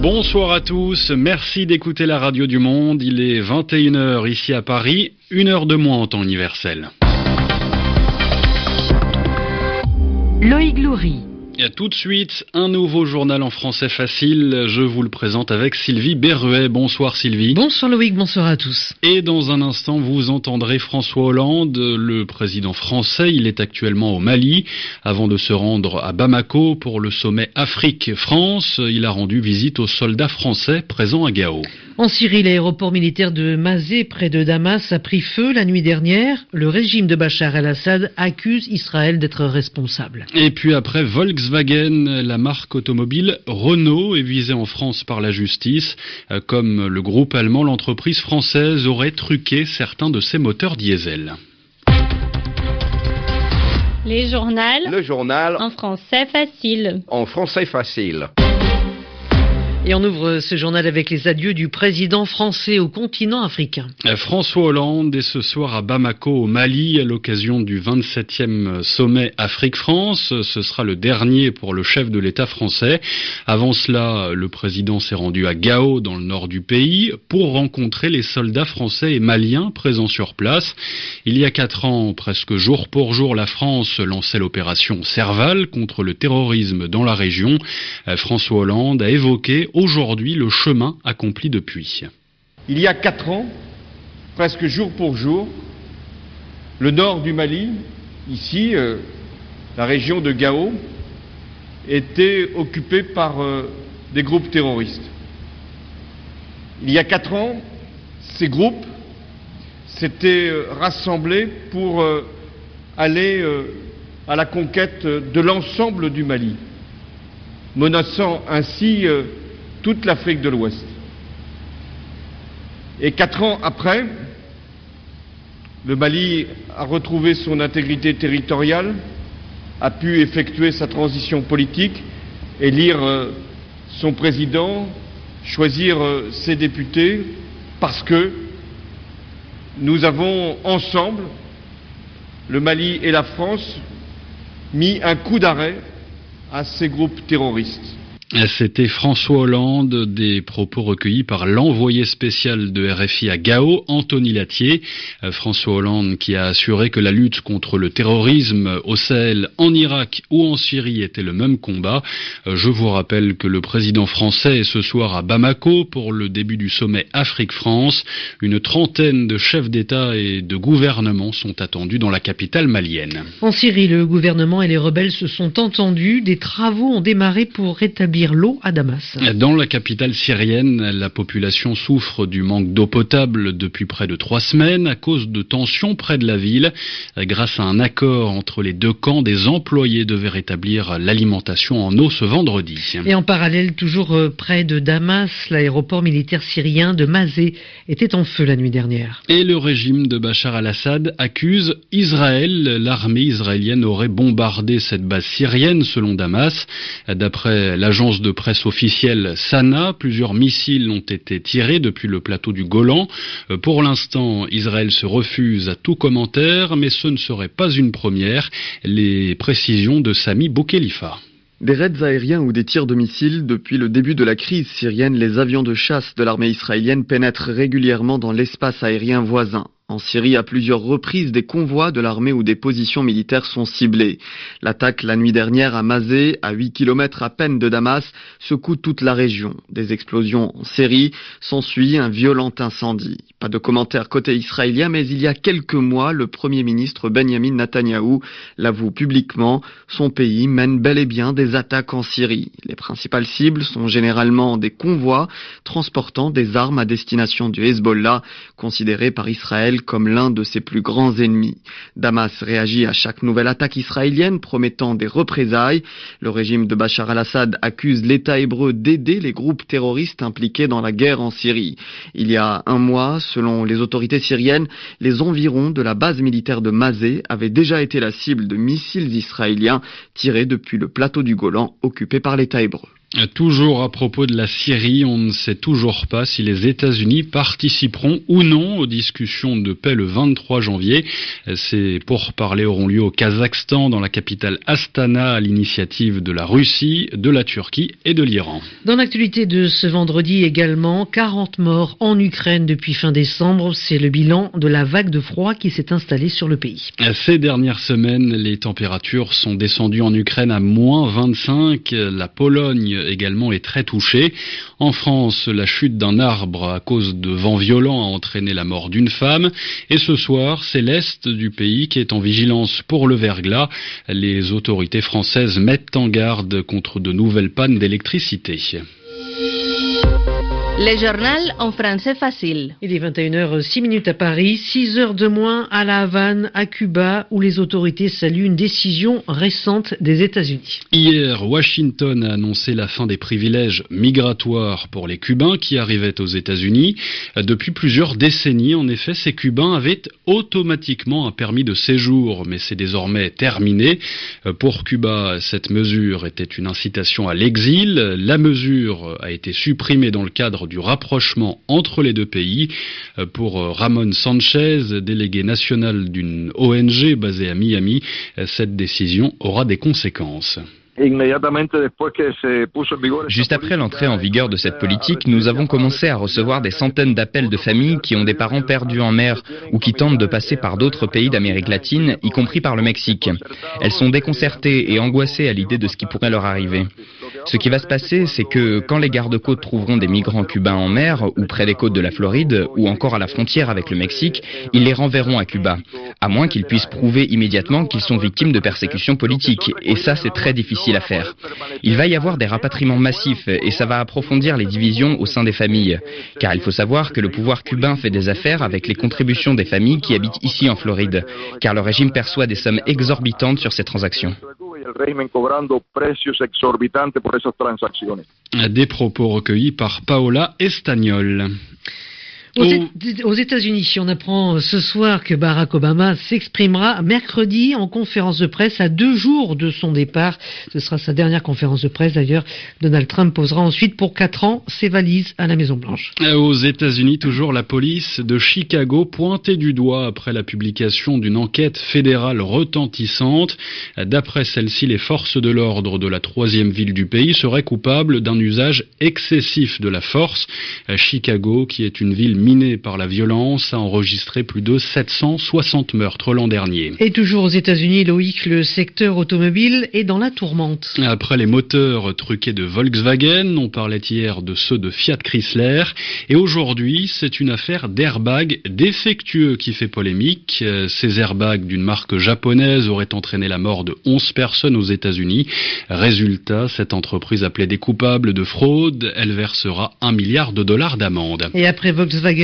Bonsoir à tous, merci d'écouter la radio du monde. Il est 21h ici à Paris, une heure de moins en temps universel. Loïc Loury. Tout de suite, un nouveau journal en français facile. Je vous le présente avec Sylvie Berruet. Bonsoir Sylvie. Bonsoir Loïc, bonsoir à tous. Et dans un instant, vous entendrez François Hollande, le président français. Il est actuellement au Mali avant de se rendre à Bamako pour le sommet Afrique-France. Il a rendu visite aux soldats français présents à Gao. En Syrie, l'aéroport militaire de Mazé, près de Damas, a pris feu la nuit dernière. Le régime de Bachar el-Assad accuse Israël d'être responsable. Et puis après Volkswagen, la marque automobile Renault est visée en France par la justice. Euh, comme le groupe allemand, l'entreprise française aurait truqué certains de ses moteurs diesel. Les journaux. Le journal. En français facile. En français facile. Et on ouvre ce journal avec les adieux du président français au continent africain. Euh, François Hollande est ce soir à Bamako au Mali à l'occasion du 27e sommet Afrique-France. Ce sera le dernier pour le chef de l'État français. Avant cela, le président s'est rendu à Gao dans le nord du pays pour rencontrer les soldats français et maliens présents sur place. Il y a quatre ans, presque jour pour jour, la France lançait l'opération Serval contre le terrorisme dans la région. Euh, François Hollande a évoqué aujourd'hui le chemin accompli depuis. Il y a quatre ans, presque jour pour jour, le nord du Mali, ici, euh, la région de Gao, était occupé par euh, des groupes terroristes. Il y a quatre ans, ces groupes s'étaient euh, rassemblés pour aller à la conquête de l'ensemble du Mali, menaçant ainsi toute l'Afrique de l'Ouest. Et quatre ans après, le Mali a retrouvé son intégrité territoriale, a pu effectuer sa transition politique, élire euh, son président, choisir euh, ses députés, parce que nous avons ensemble, le Mali et la France, mis un coup d'arrêt à ces groupes terroristes. C'était François Hollande, des propos recueillis par l'envoyé spécial de RFI à Gao, Anthony Latier. Euh, François Hollande qui a assuré que la lutte contre le terrorisme au Sahel, en Irak ou en Syrie était le même combat. Euh, Je vous rappelle que le président français est ce soir à Bamako pour le début du sommet Afrique-France. Une trentaine de chefs d'État et de gouvernement sont attendus dans la capitale malienne. En Syrie, le gouvernement et les rebelles se sont entendus. Des travaux ont démarré pour rétablir l'eau à Damas. Dans la capitale syrienne, la population souffre du manque d'eau potable depuis près de trois semaines à cause de tensions près de la ville. Grâce à un accord entre les deux camps, des employés devaient rétablir l'alimentation en eau ce vendredi. Et en parallèle, toujours euh, près de Damas, l'aéroport militaire syrien de Mazé était en feu la nuit dernière. Et le régime de Bachar al-Assad accuse Israël. L'armée israélienne aurait bombardé cette base syrienne selon Damas. D'après l'agence de presse officielle Sana, plusieurs missiles ont été tirés depuis le plateau du Golan. Euh, Pour l'instant, Israël se refuse à tout commentaire, mais ce ne serait pas une première. Les précisions de Sami Boukhelifa. Des raids aériens ou des tirs de missiles, depuis le début de la crise syrienne, les avions de chasse de l'armée israélienne pénètrent régulièrement dans l'espace aérien voisin. En Syrie, à plusieurs reprises, des convois de l'armée ou des positions militaires sont ciblés. L'attaque la nuit dernière à Mazé, à 8 km à peine de Damas, secoue toute la région. Des explosions en série, s'ensuit un violent incendie. Pas de commentaires côté israélien, mais il y a quelques mois, le premier ministre Benjamin Netanyahou l'avoue publiquement, son pays mène bel et bien des attaques en Syrie. Les principales cibles sont généralement des convois transportant des armes à destination du Hezbollah, considéré par Israël comme l'un de ses plus grands ennemis. Damas réagit à chaque nouvelle attaque israélienne, promettant des représailles. Le régime de Bachar al-Assad accuse l'État hébreu d'aider les groupes terroristes impliqués dans la guerre en Syrie. Il y a un mois, selon les autorités syriennes, les environs de la base militaire de Mazé avaient déjà été la cible de missiles israéliens tirés depuis le plateau du Golan occupé par l'État hébreu. Toujours à propos de la Syrie, on ne sait toujours pas si les États-Unis participeront ou non aux discussions de paix le 23 janvier. Ces pourparlers auront lieu au Kazakhstan, dans la capitale Astana, à l'initiative de la Russie, de la Turquie et de l'Iran. Dans l'actualité de ce vendredi également, 40 morts en Ukraine depuis fin décembre. C'est le bilan de la vague de froid qui s'est installée sur le pays. Ces dernières semaines, les températures sont descendues en Ukraine à moins 25. La Pologne également est très touché. En France, la chute d'un arbre à cause de vents violents a entraîné la mort d'une femme. Et ce soir, c'est l'Est du pays qui est en vigilance pour le verglas. Les autorités françaises mettent en garde contre de nouvelles pannes d'électricité. Le journal en français facile. Il est 21h06 minutes à Paris, 6 heures de moins à La Havane, à Cuba, où les autorités saluent une décision récente des États-Unis. Hier, Washington a annoncé la fin des privilèges migratoires pour les Cubains qui arrivaient aux États-Unis. Depuis plusieurs décennies, en effet, ces Cubains avaient automatiquement un permis de séjour, mais c'est désormais terminé. Pour Cuba, cette mesure était une incitation à l'exil. La mesure a été supprimée dans le cadre du rapprochement entre les deux pays. Euh, pour euh, Ramon Sanchez, délégué national d'une ONG basée à Miami, euh, cette décision aura des conséquences. Juste après l'entrée en vigueur de cette politique, nous avons commencé à recevoir des centaines d'appels de familles qui ont des parents perdus en mer ou qui tentent de passer par d'autres pays d'Amérique latine, y compris par le Mexique. Elles sont déconcertées et angoissées à l'idée de ce qui pourrait leur arriver. Ce qui va se passer, c'est que quand les gardes-côtes trouveront des migrants cubains en mer ou près des côtes de la Floride ou encore à la frontière avec le Mexique, ils les renverront à Cuba, à moins qu'ils puissent prouver immédiatement qu'ils sont victimes de persécutions politiques. Et ça, c'est très difficile Il va y avoir des rapatriements massifs et ça va approfondir les divisions au sein des familles. Car il faut savoir que le pouvoir cubain fait des affaires avec les contributions des familles qui habitent ici en Floride, car le régime perçoit des sommes exorbitantes sur ces transactions. Des propos recueillis par Paola Estagnol. Aux, États-Unis, on apprend ce soir que Barack Obama s'exprimera mercredi en conférence de presse à deux jours de son départ. Ce sera sa dernière conférence de presse d'ailleurs. Donald Trump posera ensuite pour quatre ans ses valises à la Maison-Blanche. Euh, aux États-Unis, toujours la police de Chicago pointée du doigt après la publication d'une enquête fédérale retentissante. D'après celle-ci, les forces de l'ordre de la troisième ville du pays seraient coupables d'un usage excessif de la force. Euh, Chicago, qui est une ville miné par la violence, a enregistré plus de 760 meurtres l'an dernier. Et toujours aux États-Unis, Loïc, le secteur automobile est dans la tourmente. Après les moteurs truqués de Volkswagen, on parlait hier de ceux de Fiat Chrysler, et aujourd'hui, c'est une affaire d'airbag défectueux qui fait polémique. Ces airbags d'une marque japonaise auraient entraîné la mort de 11 personnes aux États-Unis. Résultat, cette entreprise appelée des coupables de fraude, elle versera un milliard de dollars d'amende. Et après Volkswagen,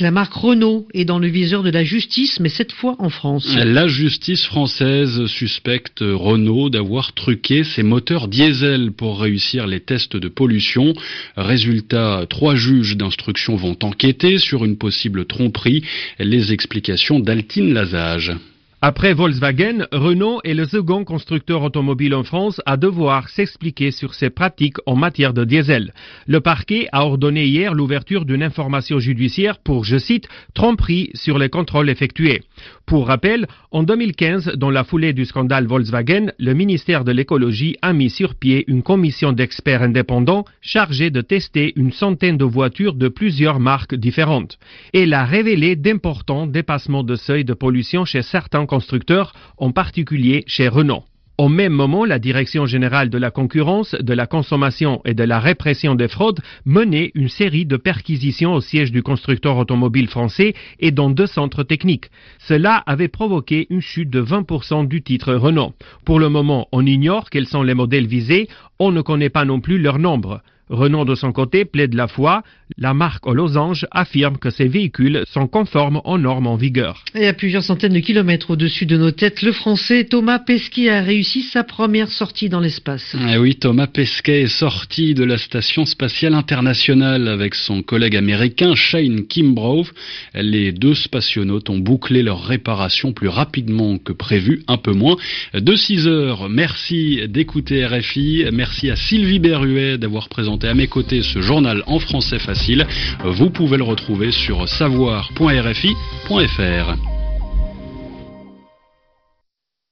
La marque Renault est dans le viseur de la justice, mais cette fois en France. La justice française suspecte Renault d'avoir truqué ses moteurs diesel pour réussir les tests de pollution. Résultat, trois juges d'instruction vont enquêter sur une possible tromperie. Les explications d'Altine Lazage. Après Volkswagen, Renault est le second constructeur automobile en France à devoir s'expliquer sur ses pratiques en matière de diesel. Le parquet a ordonné hier l'ouverture d'une information judiciaire pour, je cite, tromperie sur les contrôles effectués. Pour rappel, en 2015, dans la foulée du scandale Volkswagen, le ministère de l'écologie a mis sur pied une commission d'experts indépendants chargée de tester une centaine de voitures de plusieurs marques différentes. Elle a révélé d'importants dépassements de seuil de pollution chez certains constructeurs, en particulier chez Renault. Au même moment, la Direction générale de la concurrence, de la consommation et de la répression des fraudes menait une série de perquisitions au siège du constructeur automobile français et dans deux centres techniques. Cela avait provoqué une chute de 20% du titre Renault. Pour le moment, on ignore quels sont les modèles visés, on ne connaît pas non plus leur nombre. Renault, de son côté, plaide la foi. La marque aux losanges affirme que ses véhicules sont conformes aux normes en vigueur. Et à plusieurs centaines de kilomètres au-dessus de nos têtes, le Français Thomas Pesquet a réussi sa première sortie dans l'espace. Eh oui, Thomas Pesquet est sorti de la station spatiale internationale avec son collègue américain Shane Kimbrough. Les deux spationautes ont bouclé leur réparation plus rapidement que prévu, un peu moins. De 6 heures, merci d'écouter RFI. Merci à Sylvie Berruet d'avoir présenté à mes côtés ce journal en français facile. Vous pouvez le retrouver sur savoir.rfi.fr.